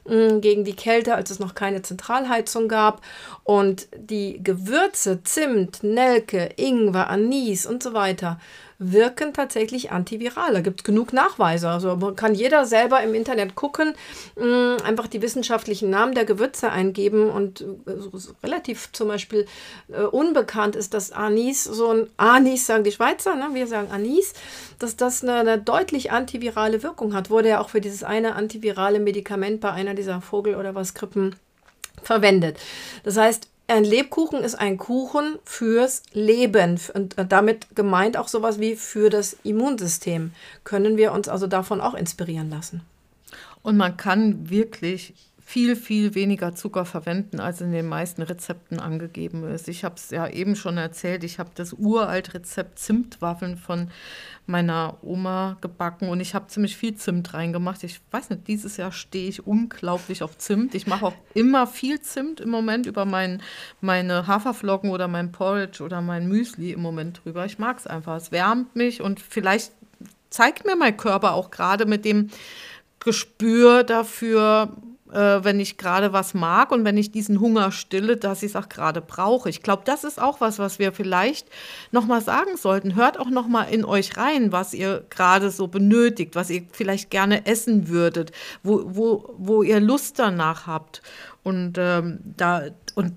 gegen die Kälte, als es noch keine Zentralheizung gab. Und die Gewürze, Zimt, Nelke, Ingwer, Anis und so weiter wirken tatsächlich antiviral. Da gibt es genug Nachweise. Also kann jeder selber im Internet gucken, mh, einfach die wissenschaftlichen Namen der Gewürze eingeben und äh, relativ zum Beispiel äh, unbekannt ist, dass Anis, so ein Anis sagen die Schweizer, ne? wir sagen Anis, dass das eine, eine deutlich antivirale Wirkung hat. Wurde ja auch für dieses eine antivirale Medikament bei einer dieser Vogel- oder was Grippen verwendet. Das heißt, ein Lebkuchen ist ein Kuchen fürs Leben und damit gemeint auch sowas wie für das Immunsystem. Können wir uns also davon auch inspirieren lassen? Und man kann wirklich viel, viel weniger Zucker verwenden, als in den meisten Rezepten angegeben ist. Ich habe es ja eben schon erzählt, ich habe das uralt Rezept Zimtwaffeln von meiner Oma gebacken und ich habe ziemlich viel Zimt reingemacht. Ich weiß nicht, dieses Jahr stehe ich unglaublich auf Zimt. Ich mache auch immer viel Zimt im Moment über mein, meine Haferflocken oder mein Porridge oder mein Müsli im Moment drüber. Ich mag es einfach. Es wärmt mich und vielleicht zeigt mir mein Körper auch gerade mit dem Gespür dafür, äh, wenn ich gerade was mag und wenn ich diesen Hunger stille, dass ich es auch gerade brauche. Ich glaube, das ist auch was, was wir vielleicht nochmal sagen sollten. Hört auch nochmal in euch rein, was ihr gerade so benötigt, was ihr vielleicht gerne essen würdet, wo, wo, wo ihr Lust danach habt. Und ähm, da, und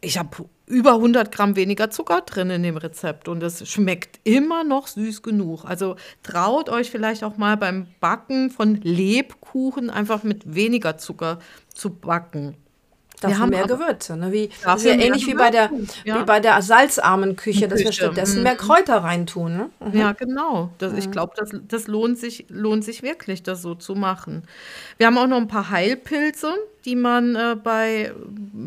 ich habe über 100 Gramm weniger Zucker drin in dem Rezept und es schmeckt immer noch süß genug. Also traut euch vielleicht auch mal beim Backen von Lebkuchen einfach mit weniger Zucker zu backen. Dafür wir haben mehr Gewürze. Ne? Wie, das ist ja ähnlich wie bei, der, ja. wie bei der salzarmen Küche, dass wir stattdessen mhm. mehr Kräuter reintun. Ne? Mhm. Ja, genau. Das, mhm. Ich glaube, das, das lohnt, sich, lohnt sich wirklich, das so zu machen. Wir haben auch noch ein paar Heilpilze. die man äh, bei,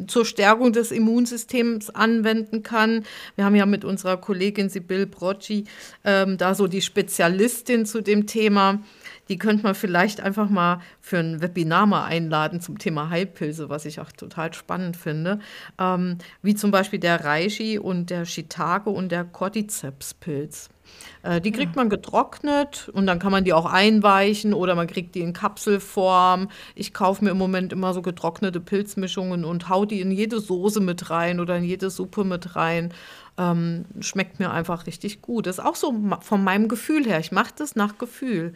zur Stärkung des Immunsystems anwenden kann. Wir haben ja mit unserer Kollegin Sibyl Brocci ähm, da so die Spezialistin zu dem Thema. Die könnte man vielleicht einfach mal für ein Webinar mal einladen zum Thema Heilpilze, was ich auch total spannend finde. Ähm, wie zum Beispiel der Reishi und der Shiitake und der Cordyceps-Pilz. Äh, die kriegt man getrocknet und dann kann man die auch einweichen oder man kriegt die in Kapselform. Ich kaufe mir im Moment immer so getrocknete Pilzmischungen und hau die in jede Soße mit rein oder in jede Suppe mit rein. Ähm, schmeckt mir einfach richtig gut. Das ist auch so von meinem Gefühl her. Ich mache das nach Gefühl.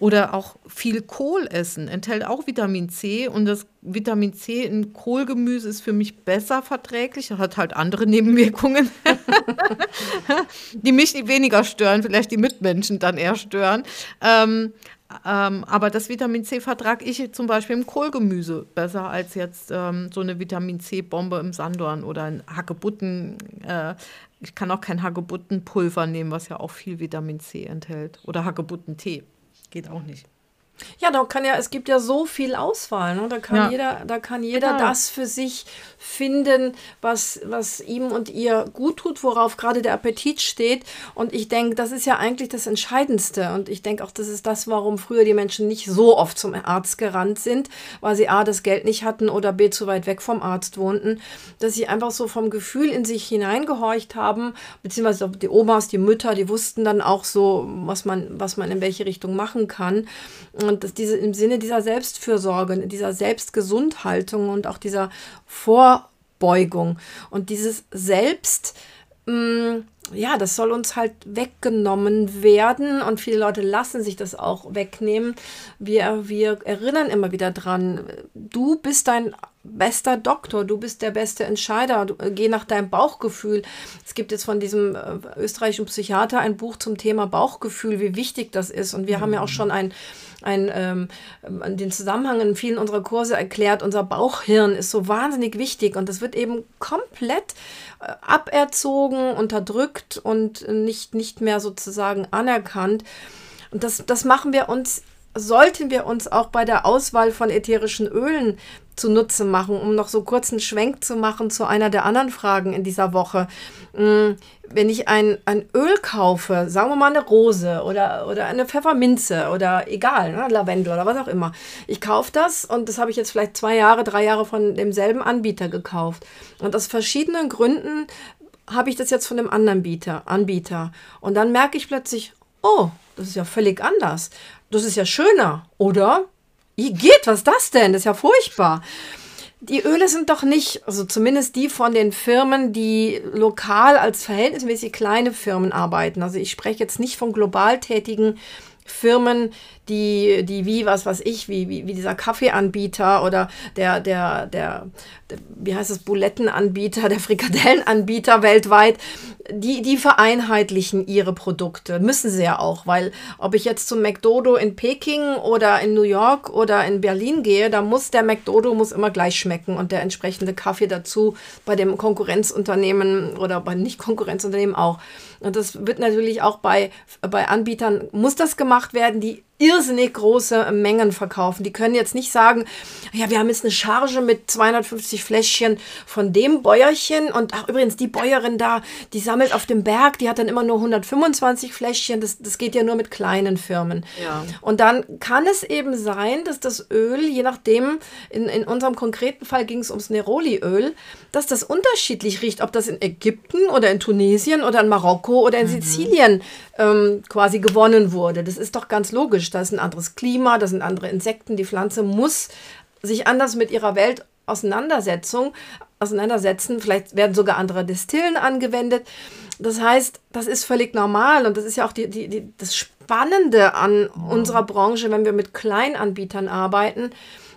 Oder auch viel Kohl essen enthält auch Vitamin C und das Vitamin C in Kohlgemüse ist für mich besser verträglich, hat halt andere Nebenwirkungen, die mich weniger stören, vielleicht die Mitmenschen dann eher stören. Ähm, ähm, aber das Vitamin C vertrage ich zum Beispiel im Kohlgemüse besser als jetzt ähm, so eine Vitamin C-Bombe im Sandorn oder ein Hagebutten. Äh, ich kann auch kein Hagebuttenpulver nehmen, was ja auch viel Vitamin C enthält. Oder Hagebuttentee. Geht auch nicht. Ja, da kann ja, es gibt ja so viel Auswahl. Ne? Da kann ja. jeder, da kann jeder genau. das für sich finden, was, was ihm und ihr gut tut, worauf gerade der Appetit steht. Und ich denke, das ist ja eigentlich das Entscheidendste. Und ich denke auch, das ist das, warum früher die Menschen nicht so oft zum Arzt gerannt sind, weil sie A, das Geld nicht hatten oder B, zu weit weg vom Arzt wohnten, dass sie einfach so vom Gefühl in sich hineingehorcht haben, beziehungsweise die Omas, die Mütter, die wussten dann auch so, was man, was man in welche Richtung machen kann. Und dass diese im Sinne dieser Selbstfürsorge, dieser Selbstgesundhaltung und auch dieser Vorbeugung und dieses Selbst, mh, mm, ja, das soll uns halt weggenommen werden und viele Leute lassen sich das auch wegnehmen. Wir, wir erinnern immer wieder dran, du bist dein bester Doktor, du bist der beste Entscheider, du, geh nach deinem Bauchgefühl. Es gibt jetzt von diesem äh, österreichischen Psychiater ein Buch zum Thema Bauchgefühl, wie wichtig das ist und wir mhm. haben ja auch schon ein ein, ähm, den Zusammenhang in vielen unserer Kurse erklärt, unser Bauchhirn ist so wahnsinnig wichtig und das wird eben komplett äh, aberzogen, unterdrückt und nicht, nicht mehr sozusagen anerkannt. Und das, das machen wir uns sollten wir uns auch bei der Auswahl von ätherischen Ölen zunutze machen, um noch so kurz einen Schwenk zu machen zu einer der anderen Fragen in dieser Woche. Mm, wenn ich ein, ein Öl kaufe, sagen wir mal eine Rose oder, oder eine Pfefferminze oder egal, ne, Lavendel oder was auch immer. Ich kaufe das und das habe ich jetzt vielleicht zwei Jahre, drei Jahre von demselben Anbieter gekauft. Und aus verschiedenen Gründen habe ich das jetzt von dem anderen Bieter, Anbieter. Und dann merke ich plötzlich, oh, das ist ja völlig anders. Das ist ja schöner, oder? Wie geht, was ist das denn? Das ist ja furchtbar. Die Öle sind doch nicht, also zumindest die von den Firmen, die lokal als verhältnismäßig kleine Firmen arbeiten. Also ich spreche jetzt nicht von global tätigen Firmen, die, die wie, was weiß ich, wie, wie, wie dieser Kaffeeanbieter oder der, der, der, der, wie heißt das, Bulettenanbieter, der Frikadellenanbieter weltweit, die, die vereinheitlichen ihre Produkte. Müssen sie ja auch, weil ob ich jetzt zum McDodo in Peking oder in New York oder in Berlin gehe, da muss der McDodo muss immer gleich schmecken und der entsprechende Kaffee dazu bei dem Konkurrenzunternehmen oder bei Nicht-Konkurrenzunternehmen auch. Und das wird natürlich auch bei, bei Anbietern, muss das gemacht werden, die irrsinnig große Mengen verkaufen. Die können jetzt nicht sagen, ja, wir haben jetzt eine Charge mit 250 Fläschchen von dem Bäuerchen und ach, übrigens die Bäuerin da, die sammelt auf dem Berg, die hat dann immer nur 125 Fläschchen. Das, das geht ja nur mit kleinen Firmen. Ja. Und dann kann es eben sein, dass das Öl, je nachdem, in, in unserem konkreten Fall ging es ums Neroli-Öl, dass das unterschiedlich riecht, ob das in Ägypten oder in Tunesien oder in Marokko oder in mhm. Sizilien ähm, quasi gewonnen wurde. Das ist doch ganz logisch. Da ist ein anderes Klima, da sind andere Insekten. Die Pflanze muss sich anders mit ihrer Welt Auseinandersetzung, auseinandersetzen. Vielleicht werden sogar andere Destillen angewendet. Das heißt, das ist völlig normal und das ist ja auch die, die, die, das Spannende an unserer Branche, wenn wir mit Kleinanbietern arbeiten,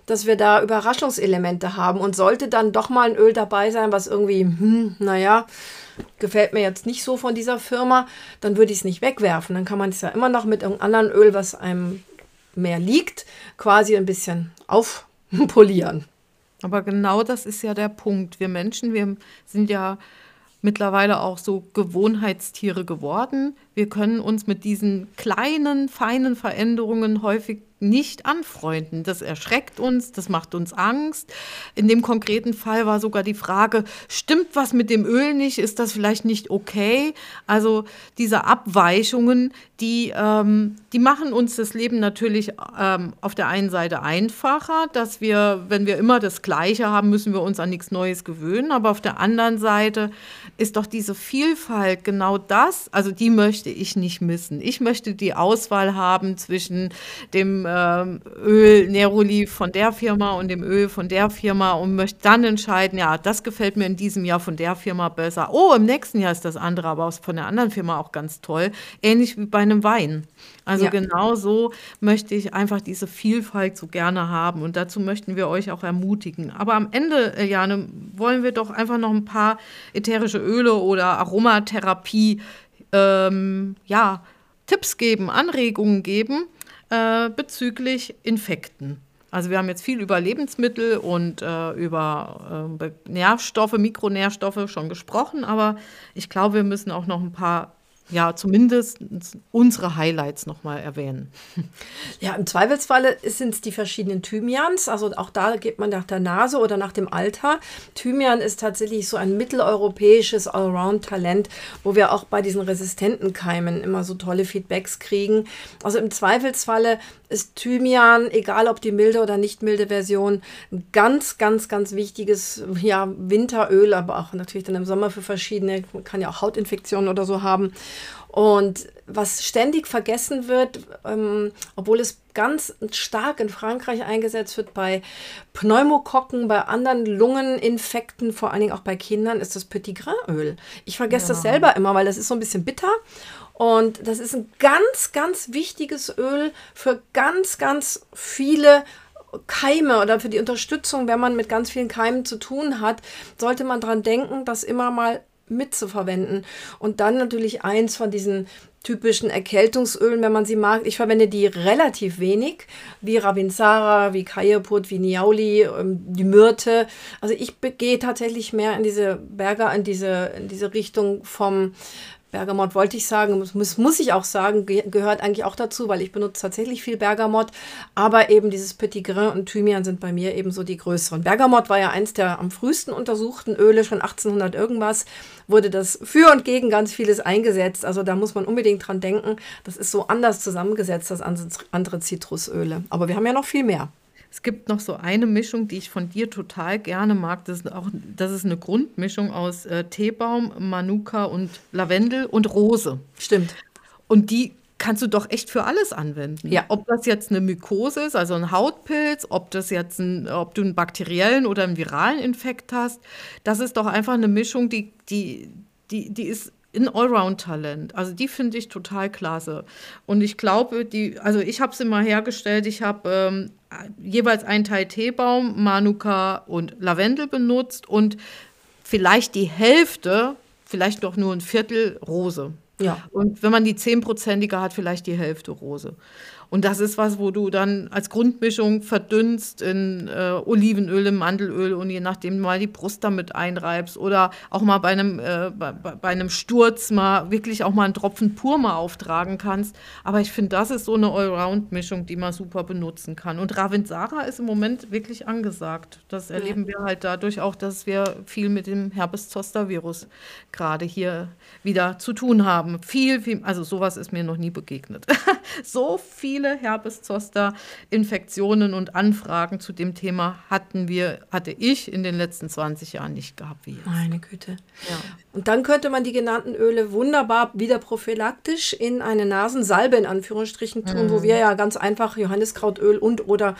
dass wir da Überraschungselemente haben und sollte dann doch mal ein Öl dabei sein, was irgendwie, hm, naja, gefällt mir jetzt nicht so von dieser Firma, dann würde ich es nicht wegwerfen. Dann kann man es ja immer noch mit irgendeinem anderen Öl, was einem mehr liegt, quasi ein bisschen aufpolieren. Aber genau das ist ja der Punkt. Wir Menschen, wir sind ja mittlerweile auch so Gewohnheitstiere geworden. Wir können uns mit diesen kleinen, feinen Veränderungen häufig nicht anfreunden. Das erschreckt uns, das macht uns Angst. In dem konkreten Fall war sogar die Frage, stimmt was mit dem Öl nicht? Ist das vielleicht nicht okay? Also diese Abweichungen, die, ähm, die machen uns das Leben natürlich ähm, auf der einen Seite einfacher, dass wir, wenn wir immer das Gleiche haben, müssen wir uns an nichts Neues gewöhnen. Aber auf der anderen Seite ist doch diese Vielfalt genau das, also die möchte ich nicht missen. Ich möchte die Auswahl haben zwischen dem ähm, Öl Neroli von der Firma und dem Öl von der Firma und möchte dann entscheiden, ja, das gefällt mir in diesem Jahr von der Firma besser. Oh, im nächsten Jahr ist das andere aber von der anderen Firma auch ganz toll. Ähnlich wie bei einem Wein. Also ja. genau so möchte ich einfach diese Vielfalt so gerne haben und dazu möchten wir euch auch ermutigen. Aber am Ende, äh, Jane, wollen wir doch einfach noch ein paar ätherische Öle oder Aromatherapie ähm, ja, Tipps geben, Anregungen geben äh, bezüglich Infekten. Also wir haben jetzt viel über Lebensmittel und äh, über äh, Nährstoffe, Mikronährstoffe schon gesprochen, aber ich glaube, wir müssen auch noch ein paar ja, zumindest unsere Highlights nochmal erwähnen. Ja, im Zweifelsfalle sind es die verschiedenen Thymians. Also auch da geht man nach der Nase oder nach dem Alter. Thymian ist tatsächlich so ein mitteleuropäisches Allround-Talent, wo wir auch bei diesen resistenten Keimen immer so tolle Feedbacks kriegen. Also im Zweifelsfalle ist Thymian, egal ob die milde oder nicht milde Version, ein ganz, ganz, ganz wichtiges ja, Winteröl, aber auch natürlich dann im Sommer für verschiedene, man kann ja auch Hautinfektionen oder so haben. Und was ständig vergessen wird, ähm, obwohl es ganz stark in Frankreich eingesetzt wird bei Pneumokokken, bei anderen Lungeninfekten, vor allen Dingen auch bei Kindern, ist das Petit Grainöl. Ich vergesse ja. das selber immer, weil das ist so ein bisschen bitter. Und das ist ein ganz, ganz wichtiges Öl für ganz, ganz viele Keime oder für die Unterstützung, wenn man mit ganz vielen Keimen zu tun hat, sollte man daran denken, das immer mal mitzuverwenden. Und dann natürlich eins von diesen typischen Erkältungsölen, wenn man sie mag. Ich verwende die relativ wenig, wie Ravinsara, wie Kajaput, wie Niauli, ähm, die Myrte. Also ich gehe tatsächlich mehr in diese Berger, in diese, in diese Richtung vom Bergamot wollte ich sagen, muss, muss ich auch sagen, gehört eigentlich auch dazu, weil ich benutze tatsächlich viel Bergamot. Aber eben dieses Petit Grain und Thymian sind bei mir eben so die größeren. Bergamot war ja eins der am frühesten untersuchten Öle, schon 1800 irgendwas, wurde das für und gegen ganz vieles eingesetzt. Also da muss man unbedingt dran denken. Das ist so anders zusammengesetzt als andere Zitrusöle. Aber wir haben ja noch viel mehr. Es gibt noch so eine Mischung, die ich von dir total gerne mag. Das ist, auch, das ist eine Grundmischung aus äh, Teebaum, Manuka und Lavendel und Rose. Stimmt. Und die kannst du doch echt für alles anwenden. Ja. Ob das jetzt eine Mykose ist, also ein Hautpilz, ob das jetzt ein, ob du einen bakteriellen oder einen viralen Infekt hast, das ist doch einfach eine Mischung, die, die, die, die ist ein Allround-Talent. Also die finde ich total klasse. Und ich glaube, die, also ich habe sie mal hergestellt, ich habe ähm, jeweils einen Teil Teebaum, Manuka und Lavendel benutzt und vielleicht die Hälfte, vielleicht doch nur ein Viertel Rose. Ja. Und wenn man die 10%ige hat, vielleicht die Hälfte Rose. Und das ist was, wo du dann als Grundmischung verdünnst in äh, Olivenöl, in Mandelöl und je nachdem mal die Brust damit einreibst oder auch mal bei einem, äh, bei, bei, einem Sturz mal wirklich auch mal einen Tropfen pur mal auftragen kannst. Aber ich finde, das ist so eine Allround-Mischung, die man super benutzen kann. Und Ravensara ist im Moment wirklich angesagt. Das erleben wir halt dadurch auch, dass wir viel mit dem Herpes-Zoster-Virus gerade hier wieder zu tun haben. Viel, viel, also sowas ist mir noch nie begegnet. so viel viele Herpes-Zoster-Infektionen und Anfragen zu dem Thema hatten wir, hatte ich in den letzten 20 Jahren nicht gehabt wie jetzt. Meine Güte. Ja. Und dann könnte man die genannten Öle wunderbar wieder prophylaktisch in eine Nasensalbe in Anführungsstrichen tun, mhm. wo wir ja ganz einfach Johanniskrautöl und oder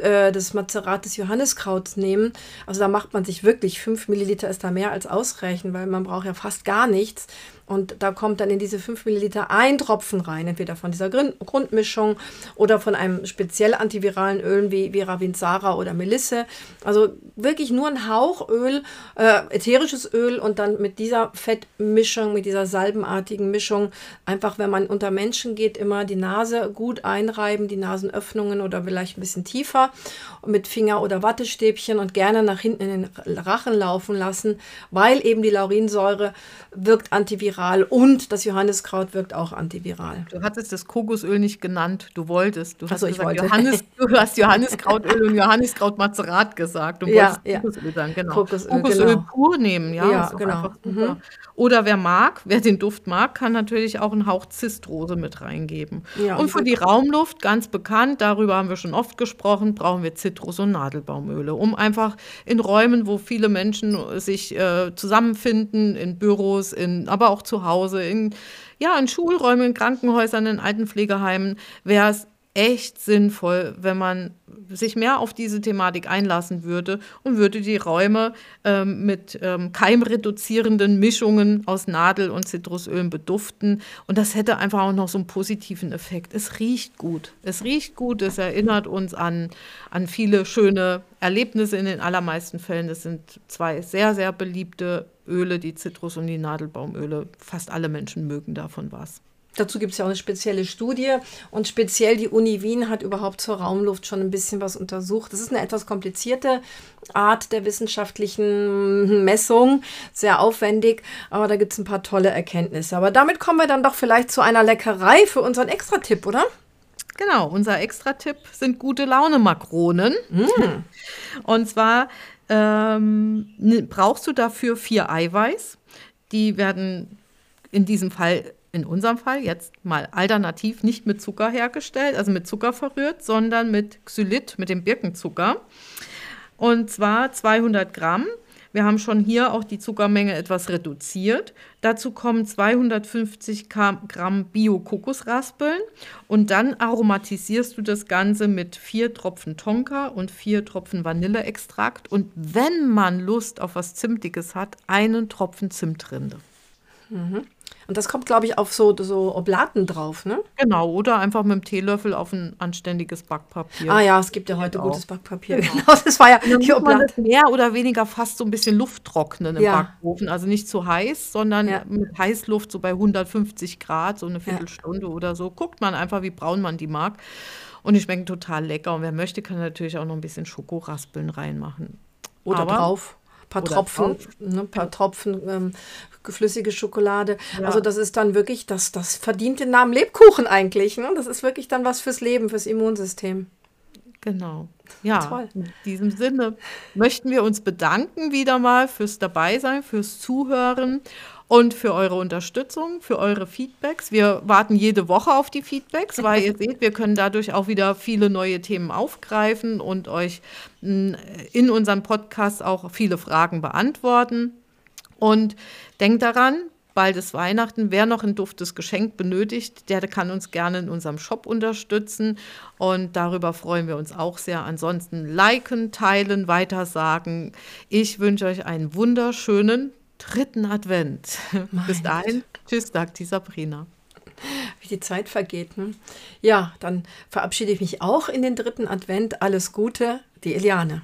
äh, das Mazerat Johanniskrauts nehmen. Also da macht man sich wirklich 5 Milliliter ist da mehr als ausreichend, weil man braucht ja fast gar nichts. Und da kommt dann in diese 5 Milliliter ein Tropfen rein, entweder von dieser Grundmischung oder von einem speziell antiviralen Öl wie, wie Ravinsara oder Melisse. Also wirklich nur ein Hauch Öl, äh, ätherisches Öl und dann mit dieser Fettmischung, mit dieser salbenartigen Mischung, einfach wenn man unter Menschen geht, immer die Nase gut einreiben, die Nasenöffnungen oder vielleicht ein bisschen tiefer mit Finger oder Wattestäbchen und gerne nach hinten in den Rachen laufen lassen, weil eben die Laurinsäure wirkt antiviral und das Johanniskraut wirkt auch antiviral. Du hattest das Kokosöl nicht genannt. Du wolltest. Du hast, so, ich gesagt, wollte. Johannes, du hast Johanniskrautöl und Johanniskrautmazerat gesagt. Du Ja, wolltest ja. Kokosöl sagen, genau. Kokosöl, Kokosöl genau. pur nehmen, ja. Ja, genau. super. Oder wer mag, wer den Duft mag, kann natürlich auch einen Hauch Zistrose mit reingeben. Ja, und und für die Raumluft, ganz bekannt, darüber haben wir schon oft gesprochen, brauchen wir Zitrus- und Nadelbaumöle, um einfach in Räumen, wo viele Menschen sich äh, zusammenfinden, in Büros, in, aber auch zu Hause, in, ja, in Schulräumen, in Krankenhäusern, in Altenpflegeheimen, wäre es echt sinnvoll, wenn man sich mehr auf diese Thematik einlassen würde und würde die Räume ähm, mit ähm, keimreduzierenden Mischungen aus Nadel- und Zitrusölen beduften. Und das hätte einfach auch noch so einen positiven Effekt. Es riecht gut. Es riecht gut. Es erinnert uns an, an viele schöne Erlebnisse in den allermeisten Fällen. Das sind zwei sehr, sehr beliebte Öle, die Zitrus- und die Nadelbaumöle. Fast alle Menschen mögen davon was. Dazu gibt es ja auch eine spezielle Studie und speziell die Uni Wien hat überhaupt zur Raumluft schon ein bisschen was untersucht. Das ist eine etwas komplizierte Art der wissenschaftlichen Messung, sehr aufwendig, aber da gibt es ein paar tolle Erkenntnisse. Aber damit kommen wir dann doch vielleicht zu einer Leckerei für unseren Extratipp, oder? Genau, unser Extra-Tipp sind gute Laune-Makronen. Und zwar ähm, ne- brauchst du dafür vier Eiweiß. Die werden in diesem Fall, in unserem Fall jetzt mal alternativ nicht mit Zucker hergestellt, also mit Zucker verrührt, sondern mit Xylit, mit dem Birkenzucker. Und zwar 200 Gramm. Wir haben schon hier auch die Zuckermenge etwas reduziert. Dazu kommen 250 Ka- Gramm Bio-Kokosraspeln und dann aromatisierst du das Ganze mit vier Tropfen Tonka und vier Tropfen Vanilleextrakt und wenn man Lust auf was Zimtiges hat, einen Tropfen Zimtrinde. Und das kommt, glaube ich, auf so, so Oblaten drauf, ne? Genau, oder einfach mit dem Teelöffel auf ein anständiges Backpapier. Ah ja, es gibt ja heute Genau. gutes Backpapier. Genau, das war ja die Oblate. mehr oder weniger fast so ein bisschen Luft trocknen im Ja. Backofen. Also nicht zu heiß, sondern Ja. mit Heißluft so bei 150 Grad, so eine Viertelstunde oder so. Guckt man einfach, wie braun man die mag. Und die schmecken total lecker. Und wer möchte, kann natürlich auch noch ein bisschen Schokoraspeln reinmachen. Oder Aber- drauf. Ein paar Oder Tropfen, ne, paar Tropfen ähm, flüssige Schokolade. Ja. Also das ist dann wirklich, das, das verdient den Namen Lebkuchen eigentlich. Ne? Das ist wirklich dann was fürs Leben, fürs Immunsystem. Genau. Ja, Toll. in diesem Sinne möchten wir uns bedanken wieder mal fürs Dabeisein, fürs Zuhören und für eure Unterstützung, für eure Feedbacks. Wir warten jede Woche auf die Feedbacks, weil ihr seht, wir können dadurch auch wieder viele neue Themen aufgreifen und euch mh, in unserem Podcast auch viele Fragen beantworten. Und denkt daran, bald ist Weihnachten. Wer noch ein duftes Geschenk benötigt, der kann uns gerne in unserem Shop unterstützen. Und darüber freuen wir uns auch sehr. Ansonsten liken, teilen, weitersagen. Ich wünsche euch einen wunderschönen dritten Advent. Bis dahin. Tschüss, sagt die Sabrina. Wie die Zeit vergeht. Ne? Ja, dann verabschiede ich mich auch in den dritten Advent. Alles Gute, die Eliane.